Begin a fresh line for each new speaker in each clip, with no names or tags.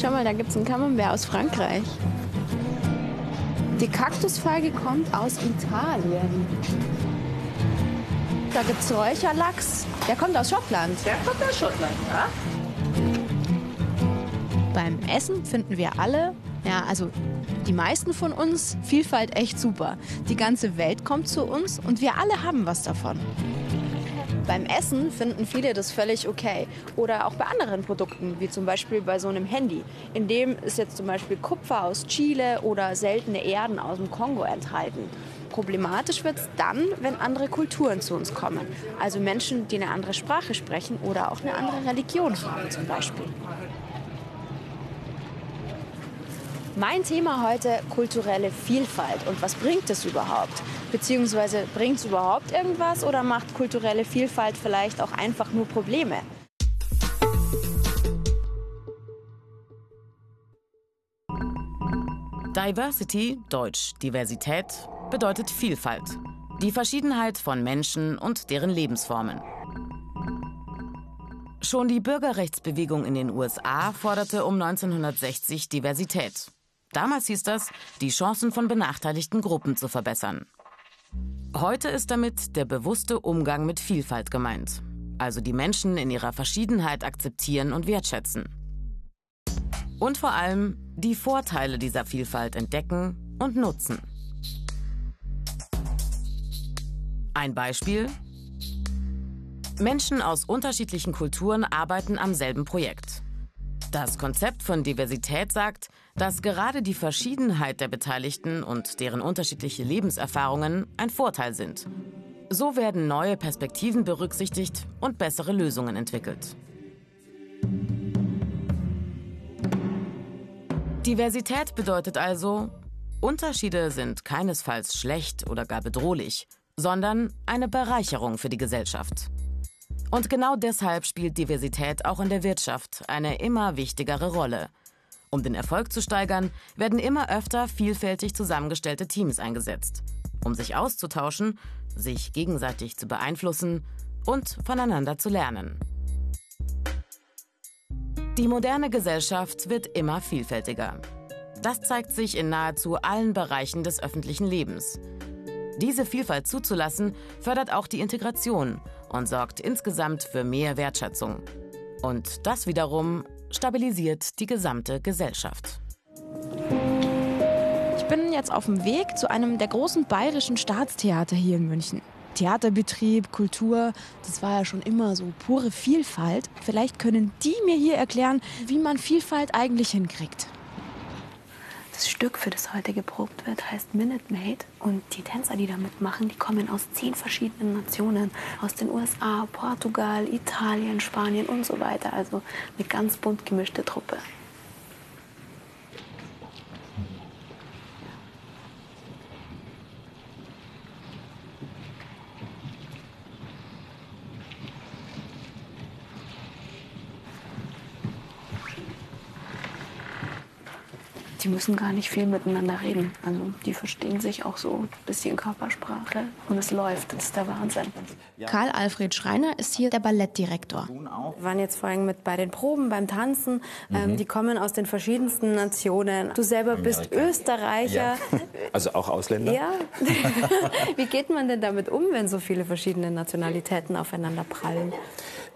Schau mal, da gibt es einen Camembert aus Frankreich. Die Kaktusfeige kommt aus Italien. Da gibt es Räucherlachs. Der kommt aus Schottland.
Der kommt aus Schottland, ja?
Beim Essen finden wir alle, ja, also die meisten von uns, Vielfalt echt super. Die ganze Welt kommt zu uns und wir alle haben was davon. Beim Essen finden viele das völlig okay. Oder auch bei anderen Produkten, wie zum Beispiel bei so einem Handy. In dem ist jetzt zum Beispiel Kupfer aus Chile oder seltene Erden aus dem Kongo enthalten. Problematisch wird es dann, wenn andere Kulturen zu uns kommen. Also Menschen, die eine andere Sprache sprechen oder auch eine andere Religion haben zum Beispiel. Mein Thema heute kulturelle Vielfalt und was bringt es überhaupt? Beziehungsweise bringt es überhaupt irgendwas oder macht kulturelle Vielfalt vielleicht auch einfach nur Probleme?
Diversity, Deutsch Diversität, bedeutet Vielfalt. Die Verschiedenheit von Menschen und deren Lebensformen. Schon die Bürgerrechtsbewegung in den USA forderte um 1960 Diversität. Damals hieß das, die Chancen von benachteiligten Gruppen zu verbessern. Heute ist damit der bewusste Umgang mit Vielfalt gemeint, also die Menschen in ihrer Verschiedenheit akzeptieren und wertschätzen. Und vor allem die Vorteile dieser Vielfalt entdecken und nutzen. Ein Beispiel. Menschen aus unterschiedlichen Kulturen arbeiten am selben Projekt. Das Konzept von Diversität sagt, dass gerade die Verschiedenheit der Beteiligten und deren unterschiedliche Lebenserfahrungen ein Vorteil sind. So werden neue Perspektiven berücksichtigt und bessere Lösungen entwickelt. Diversität bedeutet also, Unterschiede sind keinesfalls schlecht oder gar bedrohlich, sondern eine Bereicherung für die Gesellschaft. Und genau deshalb spielt Diversität auch in der Wirtschaft eine immer wichtigere Rolle. Um den Erfolg zu steigern, werden immer öfter vielfältig zusammengestellte Teams eingesetzt, um sich auszutauschen, sich gegenseitig zu beeinflussen und voneinander zu lernen. Die moderne Gesellschaft wird immer vielfältiger. Das zeigt sich in nahezu allen Bereichen des öffentlichen Lebens. Diese Vielfalt zuzulassen, fördert auch die Integration und sorgt insgesamt für mehr Wertschätzung. Und das wiederum stabilisiert die gesamte Gesellschaft.
Ich bin jetzt auf dem Weg zu einem der großen bayerischen Staatstheater hier in München. Theaterbetrieb, Kultur, das war ja schon immer so pure Vielfalt. Vielleicht können die mir hier erklären, wie man Vielfalt eigentlich hinkriegt.
Stück, für das heute geprobt wird, heißt Minute Maid. Und die Tänzer, die da mitmachen, die kommen aus zehn verschiedenen Nationen. Aus den USA, Portugal, Italien, Spanien und so weiter. Also eine ganz bunt gemischte Truppe. Die müssen gar nicht viel miteinander reden. Also die verstehen sich auch so ein bisschen Körpersprache und es läuft. Das ist der Wahnsinn.
Karl Alfred Schreiner ist hier der Ballettdirektor.
Wir waren jetzt vorhin mit bei den Proben, beim Tanzen. Ähm, die kommen aus den verschiedensten Nationen. Du selber bist Österreicher.
Ja. Also auch Ausländer?
Ja. Wie geht man denn damit um, wenn so viele verschiedene Nationalitäten aufeinander prallen?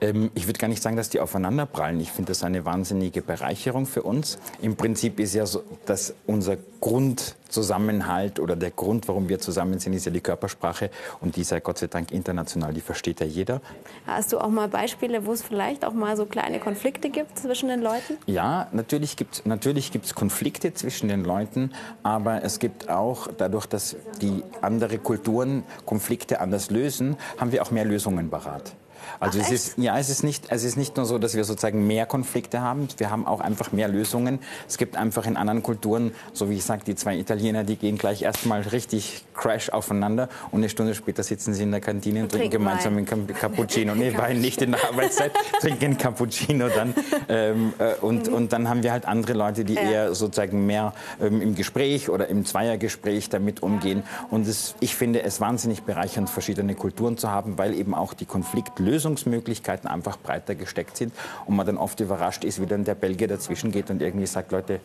Ähm, ich würde gar nicht sagen, dass die aufeinanderprallen. Ich finde das eine wahnsinnige Bereicherung für uns. Im Prinzip ist ja so, dass unser Grundzusammenhalt oder der Grund, warum wir zusammen sind, ist ja die Körpersprache. Und die sei Gott sei Dank international, die versteht ja jeder.
Hast du auch mal Beispiele, wo es vielleicht auch mal so kleine Konflikte gibt zwischen den Leuten?
Ja, natürlich gibt es natürlich gibt's Konflikte zwischen den Leuten, aber es gibt auch, dadurch, dass die andere Kulturen Konflikte anders lösen, haben wir auch mehr Lösungen parat. Also Ach, es ist ja, es ist nicht, es ist nicht nur so, dass wir sozusagen mehr Konflikte haben. Wir haben auch einfach mehr Lösungen. Es gibt einfach in anderen Kulturen, so wie ich sage, die zwei Italiener, die gehen gleich erstmal richtig Crash aufeinander und eine Stunde später sitzen sie in der Kantine und trinken gemeinsam einen Cappuccino. Nee, Wein nicht in der Arbeitszeit, trinken Cappuccino dann. Ähm, äh, und, mhm. und dann haben wir halt andere Leute, die ja. eher sozusagen mehr ähm, im Gespräch oder im Zweiergespräch damit umgehen. Und es, ich finde es wahnsinnig bereichernd, verschiedene Kulturen zu haben, weil eben auch die Konfliktlösung Lösungsmöglichkeiten einfach breiter gesteckt sind und man dann oft überrascht ist, wie dann der Belgier dazwischen geht und irgendwie sagt, Leute,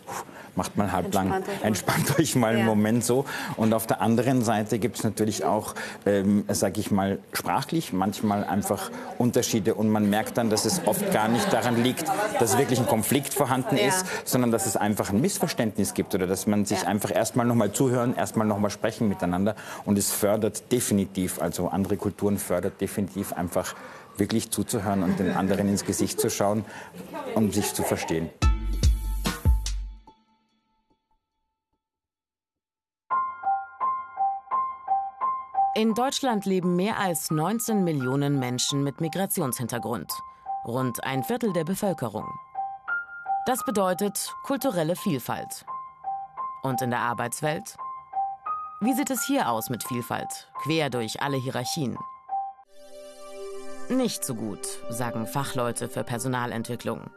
macht mal halblang, entspannt euch, entspannt euch mal einen ja. Moment so. Und auf der anderen Seite gibt es natürlich auch, ähm, sage ich mal, sprachlich manchmal einfach Unterschiede und man merkt dann, dass es oft gar nicht daran liegt, dass wirklich ein Konflikt vorhanden ja. ist, sondern dass es einfach ein Missverständnis gibt oder dass man sich ja. einfach erstmal noch mal zuhören, erstmal noch mal sprechen miteinander und es fördert definitiv, also andere Kulturen fördert definitiv einfach wirklich zuzuhören und den anderen ins Gesicht zu schauen, um sich zu verstehen.
In Deutschland leben mehr als 19 Millionen Menschen mit Migrationshintergrund, rund ein Viertel der Bevölkerung. Das bedeutet kulturelle Vielfalt. Und in der Arbeitswelt? Wie sieht es hier aus mit Vielfalt, quer durch alle Hierarchien? Nicht so gut, sagen Fachleute für Personalentwicklung.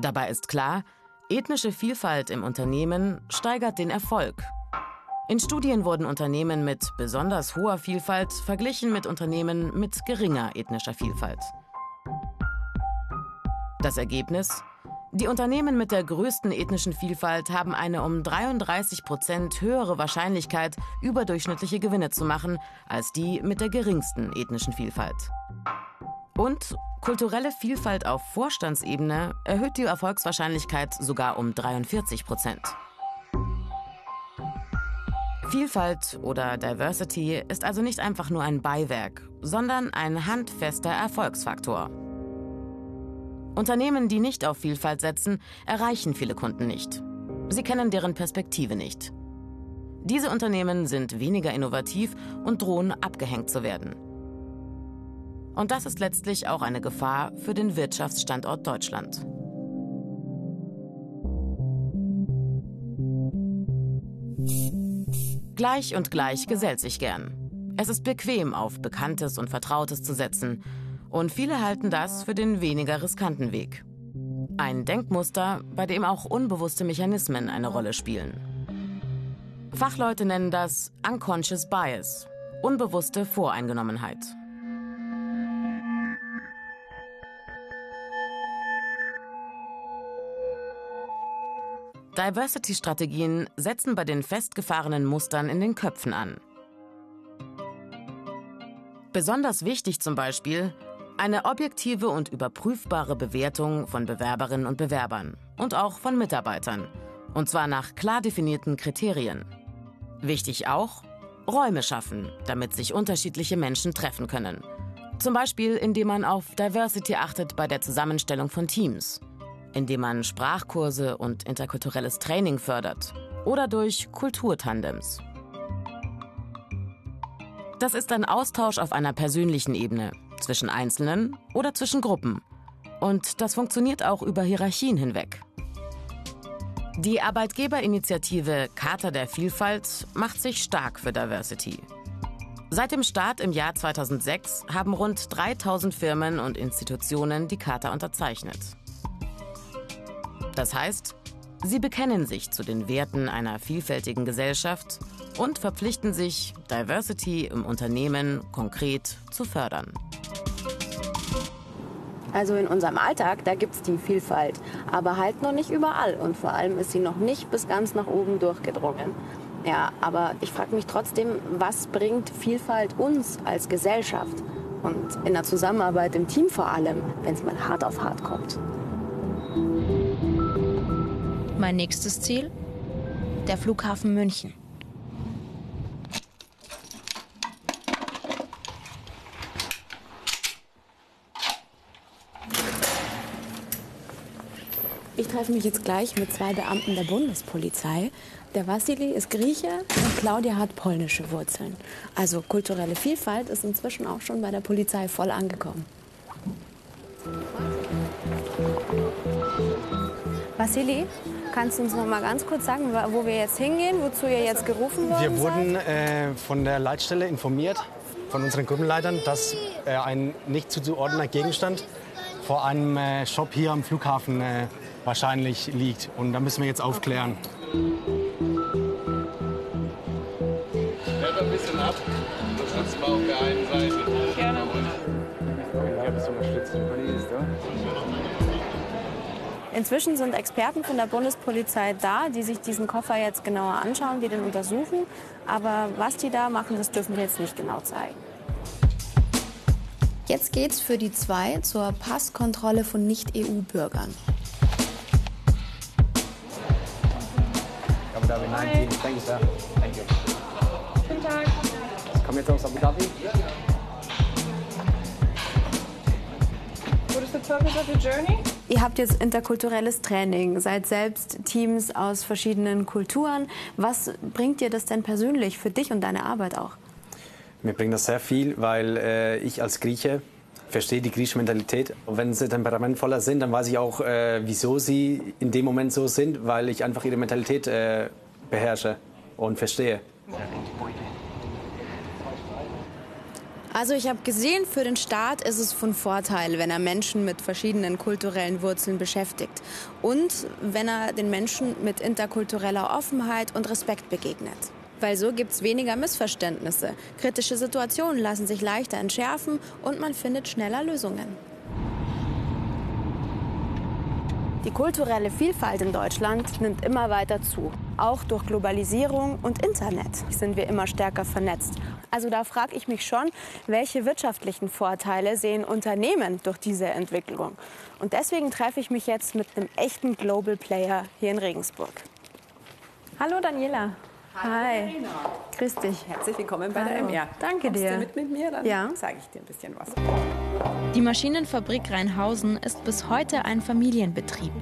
Dabei ist klar, ethnische Vielfalt im Unternehmen steigert den Erfolg in Studien wurden Unternehmen mit besonders hoher Vielfalt verglichen mit Unternehmen mit geringer ethnischer Vielfalt. Das Ergebnis? Die Unternehmen mit der größten ethnischen Vielfalt haben eine um 33 Prozent höhere Wahrscheinlichkeit, überdurchschnittliche Gewinne zu machen, als die mit der geringsten ethnischen Vielfalt. Und kulturelle Vielfalt auf Vorstandsebene erhöht die Erfolgswahrscheinlichkeit sogar um 43 Prozent. Vielfalt oder Diversity ist also nicht einfach nur ein Beiwerk, sondern ein handfester Erfolgsfaktor. Unternehmen, die nicht auf Vielfalt setzen, erreichen viele Kunden nicht. Sie kennen deren Perspektive nicht. Diese Unternehmen sind weniger innovativ und drohen abgehängt zu werden. Und das ist letztlich auch eine Gefahr für den Wirtschaftsstandort Deutschland. Gleich und gleich gesellt sich gern. Es ist bequem, auf Bekanntes und Vertrautes zu setzen. Und viele halten das für den weniger riskanten Weg. Ein Denkmuster, bei dem auch unbewusste Mechanismen eine Rolle spielen. Fachleute nennen das Unconscious Bias, unbewusste Voreingenommenheit. Diversity-Strategien setzen bei den festgefahrenen Mustern in den Köpfen an. Besonders wichtig zum Beispiel eine objektive und überprüfbare Bewertung von Bewerberinnen und Bewerbern und auch von Mitarbeitern, und zwar nach klar definierten Kriterien. Wichtig auch, Räume schaffen, damit sich unterschiedliche Menschen treffen können. Zum Beispiel, indem man auf Diversity achtet bei der Zusammenstellung von Teams – indem man Sprachkurse und interkulturelles Training fördert oder durch Kulturtandems. Das ist ein Austausch auf einer persönlichen Ebene, zwischen Einzelnen oder zwischen Gruppen. Und das funktioniert auch über Hierarchien hinweg. Die Arbeitgeberinitiative Charta der Vielfalt macht sich stark für Diversity. Seit dem Start im Jahr 2006 haben rund 3000 Firmen und Institutionen die Charta unterzeichnet. Das heißt, sie bekennen sich zu den Werten einer vielfältigen Gesellschaft und verpflichten sich, Diversity im Unternehmen konkret zu fördern.
Also in unserem Alltag, da gibt es die Vielfalt, aber halt noch nicht überall und vor allem ist sie noch nicht bis ganz nach oben durchgedrungen. Ja, aber ich frage mich trotzdem, was bringt Vielfalt uns als Gesellschaft und in der Zusammenarbeit im Team vor allem, wenn es mal hart auf hart kommt?
Mein nächstes Ziel? Der Flughafen München.
Ich treffe mich jetzt gleich mit zwei Beamten der Bundespolizei. Der Vassili ist Grieche und Claudia hat polnische Wurzeln. Also kulturelle Vielfalt ist inzwischen auch schon bei der Polizei voll angekommen. Vassili, Kannst du uns noch mal ganz kurz sagen, wo wir jetzt hingehen, wozu ihr jetzt gerufen worden
Wir wurden äh, von der Leitstelle informiert, von unseren Gruppenleitern, dass äh, ein nicht zuzuordnener Gegenstand vor einem äh, Shop hier am Flughafen äh, wahrscheinlich liegt. Und da müssen wir jetzt aufklären.
Stellt ein bisschen ab, sonst mal auf der einen Seite.
Inzwischen sind Experten von der Bundespolizei da, die sich diesen Koffer jetzt genauer anschauen, die den untersuchen. Aber was die da machen, das dürfen wir jetzt nicht genau zeigen. Jetzt geht's für die zwei zur Passkontrolle von Nicht-EU-Bürgern.
Abu Dhabi 19. Thank you, sir. Thank you. Guten Tag. Kommen jetzt aus Abu Dhabi?
What is the purpose of your journey? Ihr habt jetzt interkulturelles Training, seid selbst Teams aus verschiedenen Kulturen. Was bringt dir das denn persönlich für dich und deine Arbeit auch?
Mir bringt das sehr viel, weil äh, ich als Grieche verstehe die griechische Mentalität. Und wenn sie temperamentvoller sind, dann weiß ich auch, äh, wieso sie in dem Moment so sind, weil ich einfach ihre Mentalität äh, beherrsche und verstehe.
Also ich habe gesehen, für den Staat ist es von Vorteil, wenn er Menschen mit verschiedenen kulturellen Wurzeln beschäftigt und wenn er den Menschen mit interkultureller Offenheit und Respekt begegnet. Weil so gibt es weniger Missverständnisse. Kritische Situationen lassen sich leichter entschärfen und man findet schneller Lösungen. Die kulturelle Vielfalt in Deutschland nimmt immer weiter zu. Auch durch Globalisierung und Internet sind wir immer stärker vernetzt. Also da frage ich mich schon, welche wirtschaftlichen Vorteile sehen Unternehmen durch diese Entwicklung? Und deswegen treffe ich mich jetzt mit einem echten Global Player hier in Regensburg. Hallo Daniela. Hi. Verena. Grüß dich.
Herzlich willkommen bei Hallo. der MR.
Danke
Kommst
dir.
du mit mit mir? Dann
ja.
zeige ich dir ein bisschen was.
Die Maschinenfabrik Rheinhausen ist bis heute ein Familienbetrieb.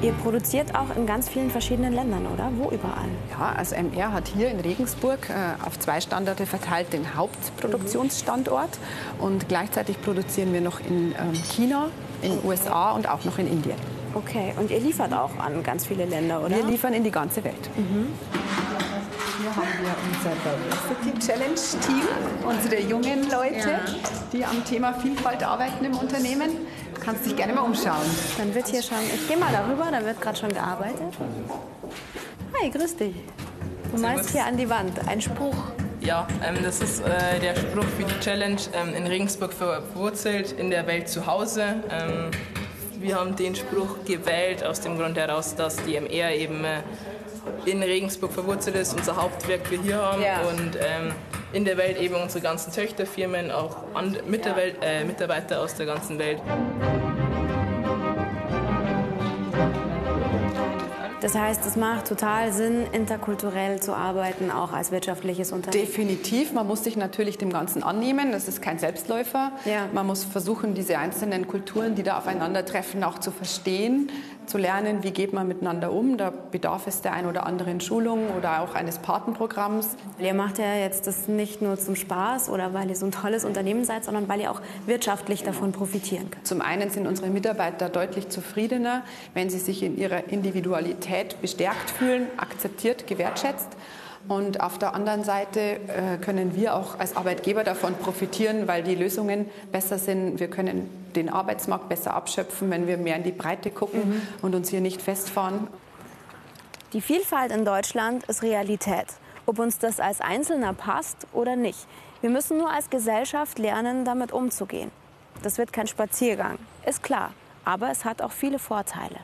Ihr produziert auch in ganz vielen verschiedenen Ländern, oder? Wo überall?
Ja, also MR hat hier in Regensburg äh, auf zwei Standorte verteilt den Hauptproduktionsstandort. Und gleichzeitig produzieren wir noch in ähm, China, in den USA und auch noch in Indien.
Okay, und ihr liefert auch an ganz viele Länder, oder?
Wir liefern in die ganze Welt.
Mhm.
Wir unser Diversity Challenge Team, unsere jungen Leute, ja. die am Thema Vielfalt arbeiten im Unternehmen. Du kannst dich gerne mal umschauen.
Dann wird hier schon, ich gehe mal darüber, da wird gerade schon gearbeitet. Hi, grüß dich. Du malst hier an die Wand einen Spruch.
Ja, ähm, das ist äh, der Spruch für die Challenge ähm, in Regensburg verwurzelt, in der Welt zu Hause. Ähm, wir haben den Spruch gewählt aus dem Grund heraus, dass die MR eben äh, in Regensburg verwurzelt ist, unser Hauptwerk wir hier haben ja. und ähm, in der Welt eben unsere ganzen Töchterfirmen, auch an, mit der Welt, äh, Mitarbeiter aus der ganzen Welt.
Das heißt, es macht total Sinn, interkulturell zu arbeiten, auch als wirtschaftliches Unternehmen.
Definitiv. Man muss sich natürlich dem Ganzen annehmen. Das ist kein Selbstläufer. Ja. Man muss versuchen, diese einzelnen Kulturen, die da aufeinandertreffen, auch zu verstehen, zu lernen, wie geht man miteinander um. Da bedarf es der ein oder anderen Schulung oder auch eines Patenprogramms.
Ihr macht ja jetzt das nicht nur zum Spaß oder weil ihr so ein tolles Unternehmen seid, sondern weil ihr auch wirtschaftlich davon profitieren könnt.
Zum einen sind unsere Mitarbeiter deutlich zufriedener, wenn sie sich in ihrer Individualität bestärkt fühlen, akzeptiert, gewertschätzt. Und auf der anderen Seite äh, können wir auch als Arbeitgeber davon profitieren, weil die Lösungen besser sind. Wir können den Arbeitsmarkt besser abschöpfen, wenn wir mehr in die Breite gucken mhm. und uns hier nicht festfahren.
Die Vielfalt in Deutschland ist Realität, ob uns das als Einzelner passt oder nicht. Wir müssen nur als Gesellschaft lernen, damit umzugehen. Das wird kein Spaziergang, ist klar, aber es hat auch viele Vorteile.